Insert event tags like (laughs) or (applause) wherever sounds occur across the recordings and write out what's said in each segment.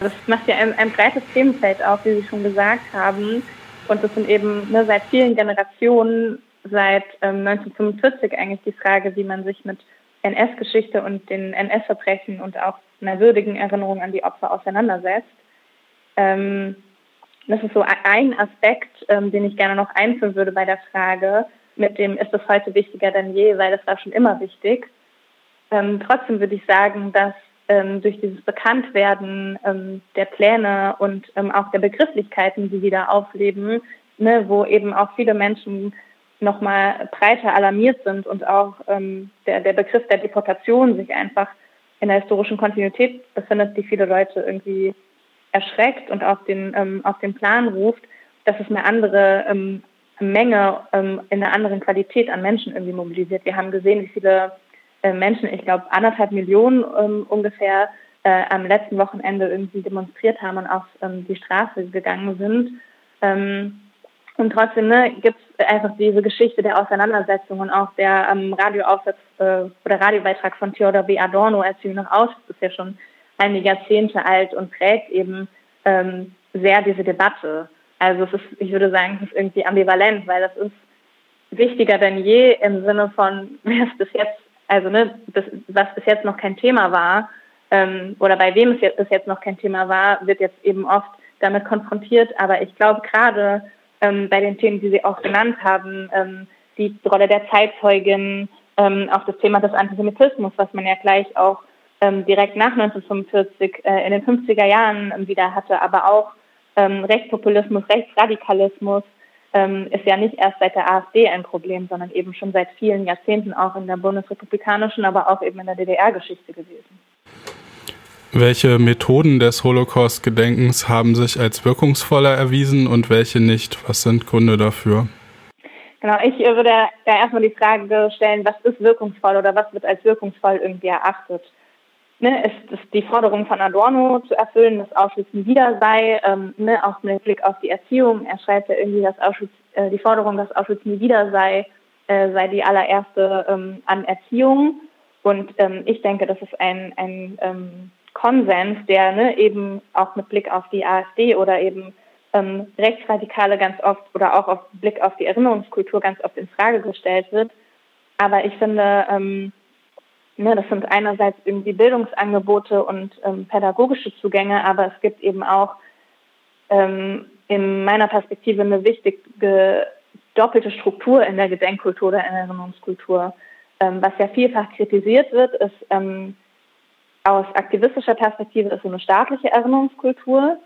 Das macht ja ein, ein breites Themenfeld auf, wie Sie schon gesagt haben. Und das sind eben ne, seit vielen Generationen, seit ähm, 1945 eigentlich die Frage, wie man sich mit NS-Geschichte und den NS-Verbrechen und auch einer würdigen Erinnerung an die Opfer auseinandersetzt. Ähm, das ist so ein Aspekt, ähm, den ich gerne noch einführen würde bei der Frage, mit dem ist es heute wichtiger denn je, weil das war schon immer wichtig. Ähm, trotzdem würde ich sagen, dass ähm, durch dieses Bekanntwerden ähm, der Pläne und ähm, auch der Begrifflichkeiten, die wieder aufleben, ne, wo eben auch viele Menschen nochmal breiter alarmiert sind und auch ähm, der, der Begriff der Deportation sich einfach in der historischen Kontinuität befindet, die viele Leute irgendwie erschreckt und auf den, ähm, auf den Plan ruft, dass es eine andere ähm, Menge in einer anderen Qualität an Menschen irgendwie mobilisiert. Wir haben gesehen, wie viele Menschen, ich glaube anderthalb Millionen ähm, ungefähr, äh, am letzten Wochenende irgendwie demonstriert haben und auf ähm, die Straße gegangen sind. Ähm, und trotzdem ne, gibt es einfach diese Geschichte der Auseinandersetzung und auch der ähm, Radioaufsatz äh, oder Radiobeitrag von Theodor B. Adorno, Erziehung nach Auschwitz, ist ja schon einige Jahrzehnte alt und prägt eben ähm, sehr diese Debatte. Also es ist, ich würde sagen, es ist irgendwie ambivalent, weil das ist wichtiger denn je im Sinne von, wer es bis jetzt, also ne, das, was bis jetzt noch kein Thema war, ähm, oder bei wem es jetzt, bis jetzt noch kein Thema war, wird jetzt eben oft damit konfrontiert. Aber ich glaube gerade ähm, bei den Themen, die Sie auch genannt haben, ähm, die Rolle der Zeitzeugin, ähm, auch das Thema des Antisemitismus, was man ja gleich auch ähm, direkt nach 1945 äh, in den 50er Jahren wieder hatte, aber auch ähm, Rechtspopulismus, Rechtsradikalismus ähm, ist ja nicht erst seit der AfD ein Problem, sondern eben schon seit vielen Jahrzehnten auch in der bundesrepublikanischen, aber auch eben in der DDR-Geschichte gewesen. Welche Methoden des Holocaust-Gedenkens haben sich als wirkungsvoller erwiesen und welche nicht? Was sind Gründe dafür? Genau, ich würde ja erstmal die Frage stellen, was ist wirkungsvoll oder was wird als wirkungsvoll irgendwie erachtet? Ne, ist es die Forderung von Adorno zu erfüllen, dass Auschwitz nie wieder sei, ähm, ne, auch mit Blick auf die Erziehung. Er schreibt ja irgendwie, dass Auschwitz, äh, die Forderung, dass Auschwitz nie wieder sei, äh, sei die allererste ähm, an Erziehung. Und ähm, ich denke, das ist ein, ein ähm, Konsens, der ne, eben auch mit Blick auf die AfD oder eben ähm, Rechtsradikale ganz oft oder auch auf Blick auf die Erinnerungskultur ganz oft in Frage gestellt wird. Aber ich finde, ähm, ne, das sind einerseits irgendwie Bildungsangebote und ähm, pädagogische Zugänge, aber es gibt eben auch ähm, in meiner Perspektive eine wichtige doppelte Struktur in der Gedenkkultur oder in der Erinnerungskultur. Ähm, was ja vielfach kritisiert wird, ist ähm, aus aktivistischer Perspektive ist so eine staatliche Erinnerungskultur,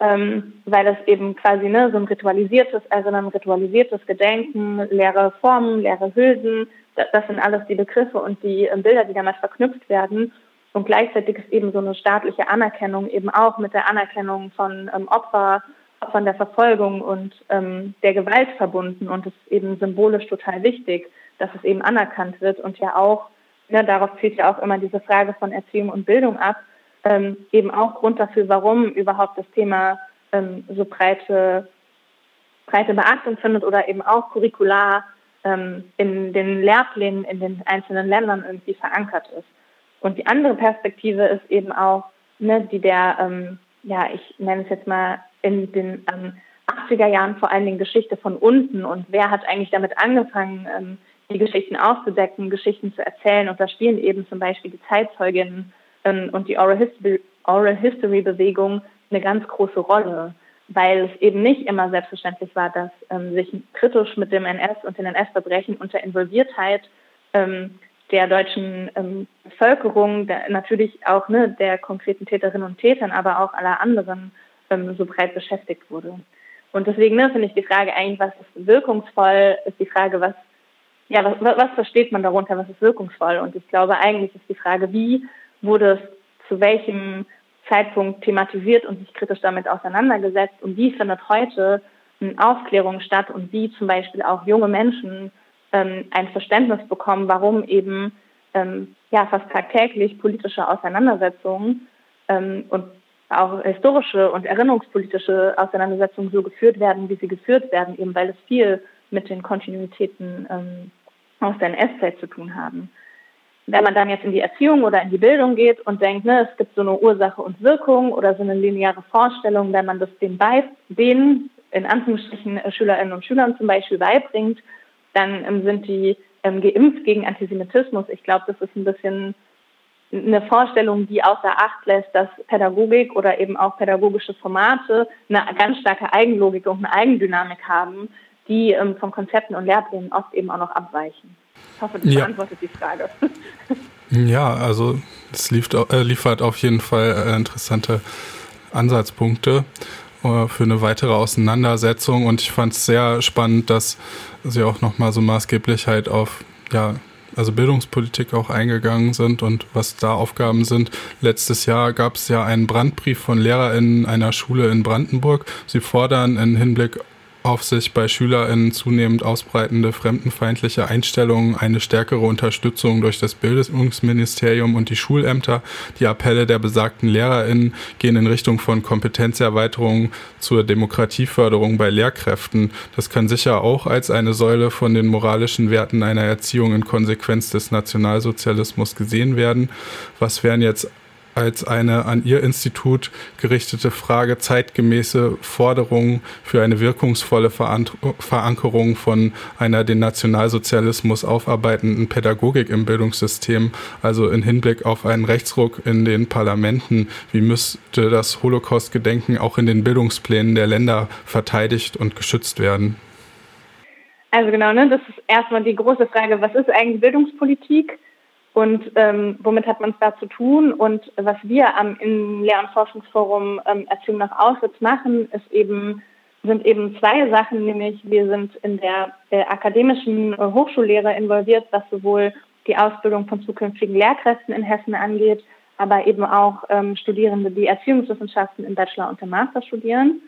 ähm, weil es eben quasi ne, so ein ritualisiertes Erinnern, also ritualisiertes Gedenken, leere Formen, leere Hülsen, das, das sind alles die Begriffe und die äh, Bilder, die damit verknüpft werden. Und gleichzeitig ist eben so eine staatliche Anerkennung eben auch mit der Anerkennung von ähm, Opfer, Opfern der Verfolgung und ähm, der Gewalt verbunden. Und es ist eben symbolisch total wichtig, dass es eben anerkannt wird und ja auch ne, darauf zielt ja auch immer diese Frage von Erziehung und Bildung ab, ähm, eben auch Grund dafür, warum überhaupt das Thema ähm, so breite, breite Beachtung findet oder eben auch curricular ähm, in den Lehrplänen in den einzelnen Ländern irgendwie verankert ist. Und die andere Perspektive ist eben auch, ne, die der, ähm, ja, ich nenne es jetzt mal in den 80er ähm, Jahren vor allen Dingen Geschichte von unten und wer hat eigentlich damit angefangen, ähm, die Geschichten aufzudecken, Geschichten zu erzählen. Und da spielen eben zum Beispiel die Zeitzeuginnen und die Oral History, Oral History Bewegung eine ganz große Rolle, weil es eben nicht immer selbstverständlich war, dass ähm, sich kritisch mit dem NS und den NS-Verbrechen unter Involviertheit ähm, der deutschen ähm, Bevölkerung, der, natürlich auch ne, der konkreten Täterinnen und Tätern, aber auch aller anderen ähm, so breit beschäftigt wurde. Und deswegen ne, finde ich die Frage eigentlich, was ist wirkungsvoll, ist die Frage, was ja, was, was versteht man darunter, was ist wirkungsvoll? Und ich glaube, eigentlich ist die Frage, wie wurde es zu welchem Zeitpunkt thematisiert und sich kritisch damit auseinandergesetzt und wie findet heute eine Aufklärung statt und wie zum Beispiel auch junge Menschen ähm, ein Verständnis bekommen, warum eben ähm, ja fast tagtäglich politische Auseinandersetzungen ähm, und auch historische und erinnerungspolitische Auseinandersetzungen so geführt werden, wie sie geführt werden, eben weil es viel mit den Kontinuitäten ähm, aus der NS-Zeit zu tun haben. Wenn man dann jetzt in die Erziehung oder in die Bildung geht und denkt, ne, es gibt so eine Ursache und Wirkung oder so eine lineare Vorstellung, wenn man das den, bei, den in Anführungsstrichen äh, Schülerinnen und Schülern zum Beispiel beibringt, dann ähm, sind die ähm, geimpft gegen Antisemitismus. Ich glaube, das ist ein bisschen eine Vorstellung, die außer Acht lässt, dass Pädagogik oder eben auch pädagogische Formate eine ganz starke Eigenlogik und eine Eigendynamik haben, die ähm, von Konzepten und Lehrplänen oft eben auch noch abweichen. Ich hoffe, das ja. beantwortet die Frage. Ja, also es liefert, äh, liefert auf jeden Fall äh, interessante Ansatzpunkte äh, für eine weitere Auseinandersetzung und ich fand es sehr spannend, dass Sie auch nochmal so maßgeblich halt auf ja, also Bildungspolitik auch eingegangen sind und was da Aufgaben sind. Letztes Jahr gab es ja einen Brandbrief von LehrerInnen einer Schule in Brandenburg. Sie fordern im Hinblick auf sich bei SchülerInnen zunehmend ausbreitende fremdenfeindliche Einstellungen, eine stärkere Unterstützung durch das Bildungsministerium und die Schulämter. Die Appelle der besagten LehrerInnen gehen in Richtung von Kompetenzerweiterung zur Demokratieförderung bei Lehrkräften. Das kann sicher auch als eine Säule von den moralischen Werten einer Erziehung in Konsequenz des Nationalsozialismus gesehen werden. Was wären jetzt als eine an Ihr Institut gerichtete Frage zeitgemäße Forderungen für eine wirkungsvolle Verankerung von einer den Nationalsozialismus aufarbeitenden Pädagogik im Bildungssystem, also in Hinblick auf einen Rechtsruck in den Parlamenten. Wie müsste das Holocaust-Gedenken auch in den Bildungsplänen der Länder verteidigt und geschützt werden? Also genau, ne, das ist erstmal die große Frage, was ist eigentlich Bildungspolitik? Und ähm, womit hat man es da zu tun? Und was wir am im Lehr- und Forschungsforum ähm, Erziehung nach Auschwitz machen, ist eben, sind eben zwei Sachen, nämlich wir sind in der äh, akademischen äh, Hochschullehre involviert, was sowohl die Ausbildung von zukünftigen Lehrkräften in Hessen angeht, aber eben auch ähm, Studierende, die Erziehungswissenschaften im Bachelor und im Master studieren.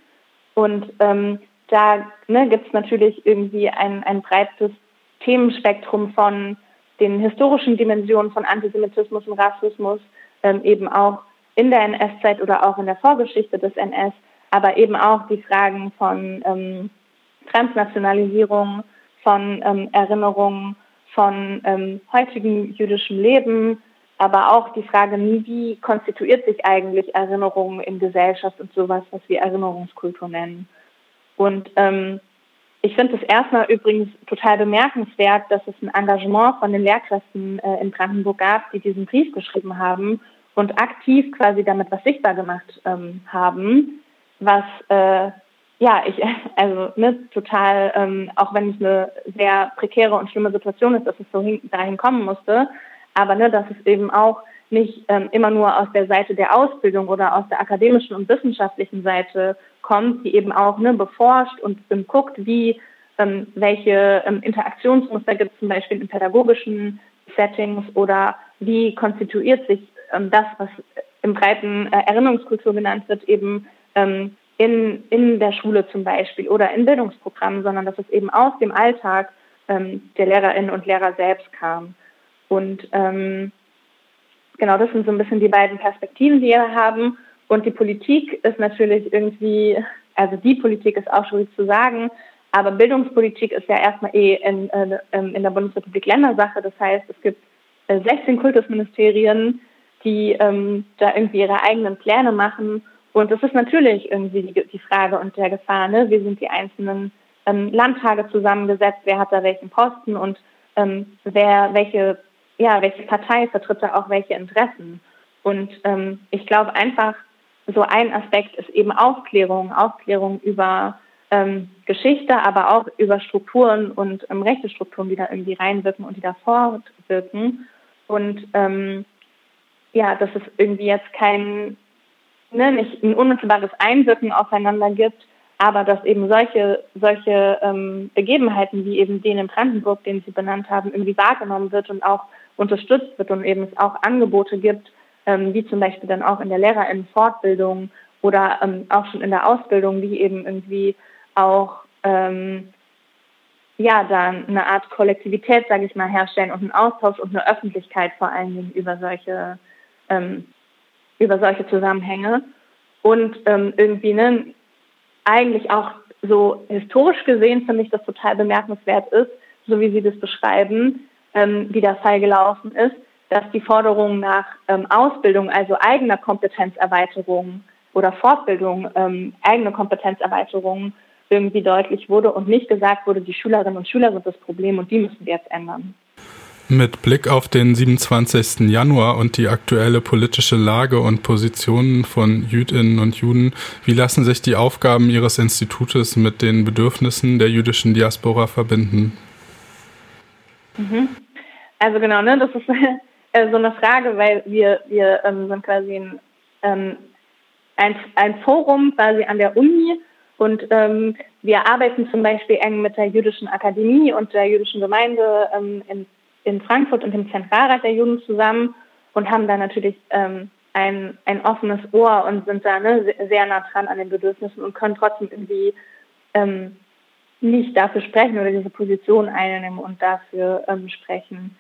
Und ähm, da ne, gibt es natürlich irgendwie ein, ein breites Themenspektrum von den historischen Dimensionen von Antisemitismus und Rassismus ähm, eben auch in der NS-Zeit oder auch in der Vorgeschichte des NS, aber eben auch die Fragen von ähm, Transnationalisierung, von ähm, Erinnerung, von ähm, heutigem jüdischem Leben, aber auch die Frage, wie konstituiert sich eigentlich Erinnerung in Gesellschaft und sowas, was wir Erinnerungskultur nennen. Und ähm, ich finde es erstmal übrigens total bemerkenswert, dass es ein Engagement von den Lehrkräften äh, in Brandenburg gab, die diesen Brief geschrieben haben und aktiv quasi damit was sichtbar gemacht ähm, haben, was äh, ja ich (laughs) also ne, total, ähm, auch wenn es eine sehr prekäre und schlimme Situation ist, dass es so hin, dahin kommen musste, aber ne, dass es eben auch nicht ähm, immer nur aus der Seite der Ausbildung oder aus der akademischen und wissenschaftlichen Seite kommt, die eben auch ne, beforscht und ähm, guckt, wie ähm, welche ähm, Interaktionsmuster gibt es zum Beispiel in pädagogischen Settings oder wie konstituiert sich ähm, das, was im breiten äh, Erinnerungskultur genannt wird, eben ähm, in, in der Schule zum Beispiel oder in Bildungsprogrammen, sondern dass es eben aus dem Alltag ähm, der Lehrerinnen und Lehrer selbst kam. Und ähm, genau, das sind so ein bisschen die beiden Perspektiven, die wir haben. Und die Politik ist natürlich irgendwie, also die Politik ist auch schwierig zu sagen, aber Bildungspolitik ist ja erstmal eh in, äh, in der Bundesrepublik Ländersache. Das heißt, es gibt 16 äh, Kultusministerien, die ähm, da irgendwie ihre eigenen Pläne machen. Und das ist natürlich irgendwie die, die Frage und der Gefahr, ne? wie sind die einzelnen ähm, Landtage zusammengesetzt, wer hat da welchen Posten und ähm, wer, welche, ja, welche Partei vertritt da auch welche Interessen. Und ähm, ich glaube einfach, so ein Aspekt ist eben Aufklärung, Aufklärung über ähm, Geschichte, aber auch über Strukturen und ähm, rechte Strukturen, die da irgendwie reinwirken und die da fortwirken. Und ähm, ja, dass es irgendwie jetzt kein, ne, nicht ein unmittelbares Einwirken aufeinander gibt, aber dass eben solche, solche ähm, Begebenheiten wie eben den in Brandenburg, den Sie benannt haben, irgendwie wahrgenommen wird und auch unterstützt wird und eben es auch Angebote gibt, ähm, wie zum Beispiel dann auch in der Lehrerinnenfortbildung oder ähm, auch schon in der Ausbildung, die eben irgendwie auch ähm, ja dann eine Art Kollektivität, sage ich mal, herstellen und einen Austausch und eine Öffentlichkeit vor allen Dingen über solche ähm, über solche Zusammenhänge und ähm, irgendwie ne, eigentlich auch so historisch gesehen finde ich das total bemerkenswert ist, so wie Sie das beschreiben, ähm, wie der Fall gelaufen ist, dass die Forderung nach ähm, Ausbildung, also eigener Kompetenzerweiterung oder Fortbildung, ähm, eigene Kompetenzerweiterung irgendwie deutlich wurde und nicht gesagt wurde, die Schülerinnen und Schüler sind das Problem und die müssen wir jetzt ändern. Mit Blick auf den 27. Januar und die aktuelle politische Lage und Positionen von Jüdinnen und Juden, wie lassen sich die Aufgaben Ihres Institutes mit den Bedürfnissen der jüdischen Diaspora verbinden? Mhm. Also genau, ne, das ist (laughs) äh, so eine Frage, weil wir, wir ähm, sind quasi ein, ähm, ein, ein Forum quasi an der Uni und ähm, wir arbeiten zum Beispiel eng mit der Jüdischen Akademie und der jüdischen Gemeinde ähm, in in Frankfurt und dem Zentralrat der Juden zusammen und haben da natürlich ähm, ein, ein offenes Ohr und sind da ne, sehr nah dran an den Bedürfnissen und können trotzdem irgendwie ähm, nicht dafür sprechen oder diese Position einnehmen und dafür ähm, sprechen.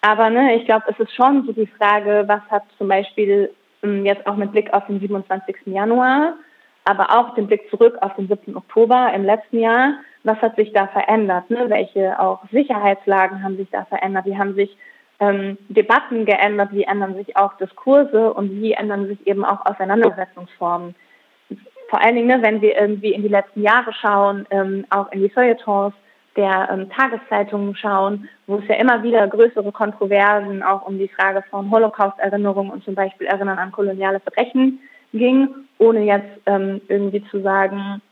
Aber ne, ich glaube, es ist schon so die Frage, was hat zum Beispiel ähm, jetzt auch mit Blick auf den 27. Januar, aber auch den Blick zurück auf den 7. Oktober im letzten Jahr, was hat sich da verändert? Ne? Welche auch Sicherheitslagen haben sich da verändert? Wie haben sich ähm, Debatten geändert? Wie ändern sich auch Diskurse und wie ändern sich eben auch Auseinandersetzungsformen? Vor allen Dingen, ne, wenn wir irgendwie in die letzten Jahre schauen, ähm, auch in die Feuilletons der ähm, Tageszeitungen schauen, wo es ja immer wieder größere Kontroversen auch um die Frage von Holocaust-Erinnerung und zum Beispiel Erinnern an koloniale Verbrechen ging, ohne jetzt ähm, irgendwie zu sagen,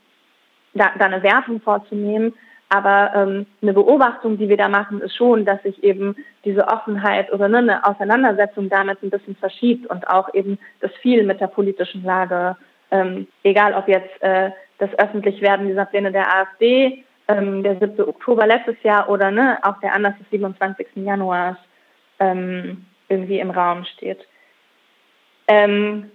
da, da eine Wertung vorzunehmen. Aber ähm, eine Beobachtung, die wir da machen, ist schon, dass sich eben diese Offenheit oder ne, eine Auseinandersetzung damit ein bisschen verschiebt und auch eben das viel mit der politischen Lage, ähm, egal ob jetzt äh, das Öffentlichwerden dieser Pläne der AfD, ähm, der 7. Oktober letztes Jahr oder ne, auch der Anlass des 27. Januars ähm, irgendwie im Raum steht. Ähm,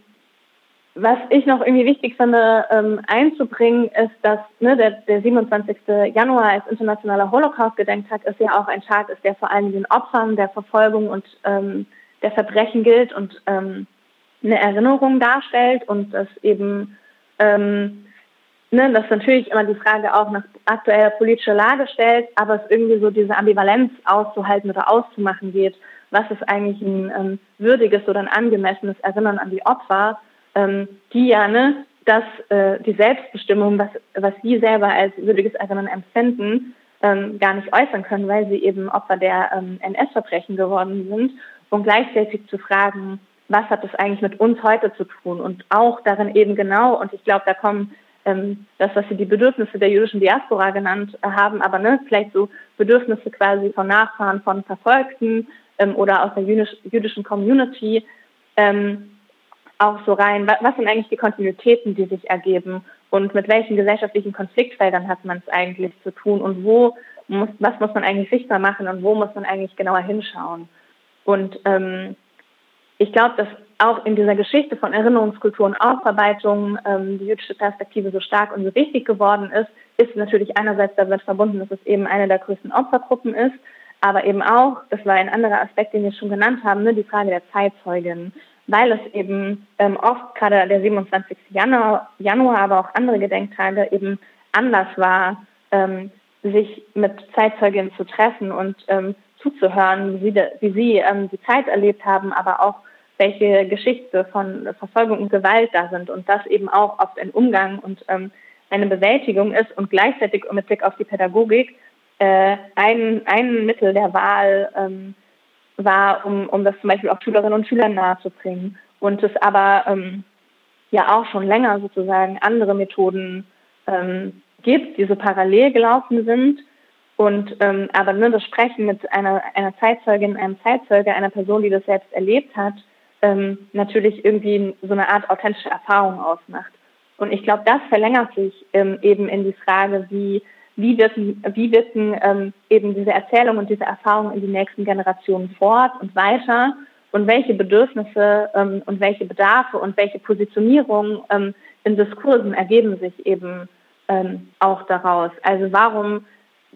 was ich noch irgendwie wichtig finde ähm, einzubringen, ist, dass ne, der, der 27. Januar als internationaler Holocaust-Gedenktag ist ja auch ein Tag ist, der vor allem den Opfern der Verfolgung und ähm, der Verbrechen gilt und ähm, eine Erinnerung darstellt und das eben ähm, ne, das natürlich immer die Frage auch nach aktueller politischer Lage stellt, aber es irgendwie so diese Ambivalenz auszuhalten oder auszumachen geht, was ist eigentlich ein ähm, würdiges oder ein angemessenes Erinnern an die Opfer ähm, die ja ne, dass äh, die Selbstbestimmung, was, was sie selber als würdiges Erinnern empfinden, ähm, gar nicht äußern können, weil sie eben Opfer der ähm, NS-Verbrechen geworden sind. Und gleichzeitig zu fragen, was hat das eigentlich mit uns heute zu tun? Und auch darin eben genau, und ich glaube, da kommen ähm, das, was Sie die Bedürfnisse der jüdischen Diaspora genannt haben, aber ne, vielleicht so Bedürfnisse quasi von Nachfahren von Verfolgten ähm, oder aus der jüdisch, jüdischen Community, ähm, auch so rein, was sind eigentlich die Kontinuitäten, die sich ergeben? Und mit welchen gesellschaftlichen Konfliktfeldern hat man es eigentlich zu tun? Und wo muss, was muss man eigentlich sichtbar machen? Und wo muss man eigentlich genauer hinschauen. Und ähm, ich glaube, dass auch in dieser Geschichte von Erinnerungskultur und Aufarbeitung ähm, die jüdische Perspektive so stark und so wichtig geworden ist, ist natürlich einerseits damit verbunden, dass es eben eine der größten Opfergruppen ist, aber eben auch, das war ein anderer Aspekt, den wir schon genannt haben, ne, die Frage der Zeitzeugen weil es eben ähm, oft gerade der 27. Januar, Januar, aber auch andere Gedenktage eben anders war, ähm, sich mit Zeitzeuginnen zu treffen und ähm, zuzuhören, wie sie, wie sie ähm, die Zeit erlebt haben, aber auch welche Geschichte von Verfolgung und Gewalt da sind und das eben auch oft ein Umgang und ähm, eine Bewältigung ist und gleichzeitig mit Blick auf die Pädagogik äh, ein, ein Mittel der Wahl ähm, war, um, um das zum Beispiel auch Schülerinnen und Schülern nahezubringen. Und es aber ähm, ja auch schon länger sozusagen andere Methoden ähm, gibt, die so parallel gelaufen sind. Und ähm, aber nur das Sprechen mit einer, einer Zeitzeugin, einem Zeitzeuge, einer Person, die das selbst erlebt hat, ähm, natürlich irgendwie so eine Art authentische Erfahrung ausmacht. Und ich glaube, das verlängert sich ähm, eben in die Frage, wie wie wirken, wie wirken ähm, eben diese Erzählung und diese Erfahrung in die nächsten Generationen fort und weiter und welche Bedürfnisse ähm, und welche Bedarfe und welche Positionierungen ähm, in Diskursen ergeben sich eben ähm, auch daraus. Also warum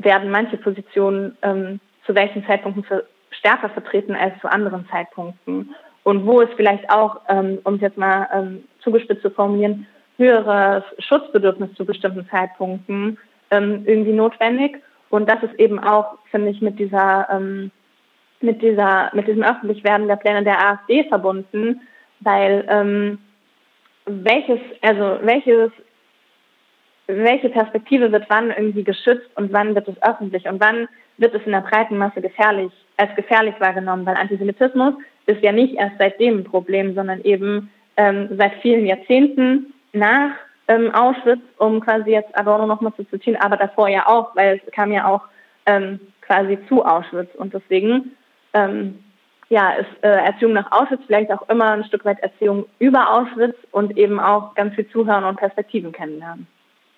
werden manche Positionen ähm, zu welchen Zeitpunkten stärker vertreten als zu anderen Zeitpunkten? Und wo ist vielleicht auch, ähm, um es jetzt mal ähm, zugespitzt zu formulieren, höheres Schutzbedürfnis zu bestimmten Zeitpunkten ähm, irgendwie notwendig. Und das ist eben auch, finde ich, mit dieser, ähm, mit dieser, mit diesem Öffentlichwerden der Pläne der AfD verbunden, weil ähm, welches, also welches, welche Perspektive wird wann irgendwie geschützt und wann wird es öffentlich und wann wird es in der breiten Masse gefährlich, als gefährlich wahrgenommen, weil Antisemitismus ist ja nicht erst seitdem ein Problem, sondern eben ähm, seit vielen Jahrzehnten nach ähm, Auschwitz, um quasi jetzt Adorno nochmal zu zitieren, aber davor ja auch, weil es kam ja auch ähm, quasi zu Auschwitz und deswegen ähm, ja, ist äh, Erziehung nach Auschwitz vielleicht auch immer ein Stück weit Erziehung über Auschwitz und eben auch ganz viel Zuhören und Perspektiven kennenlernen.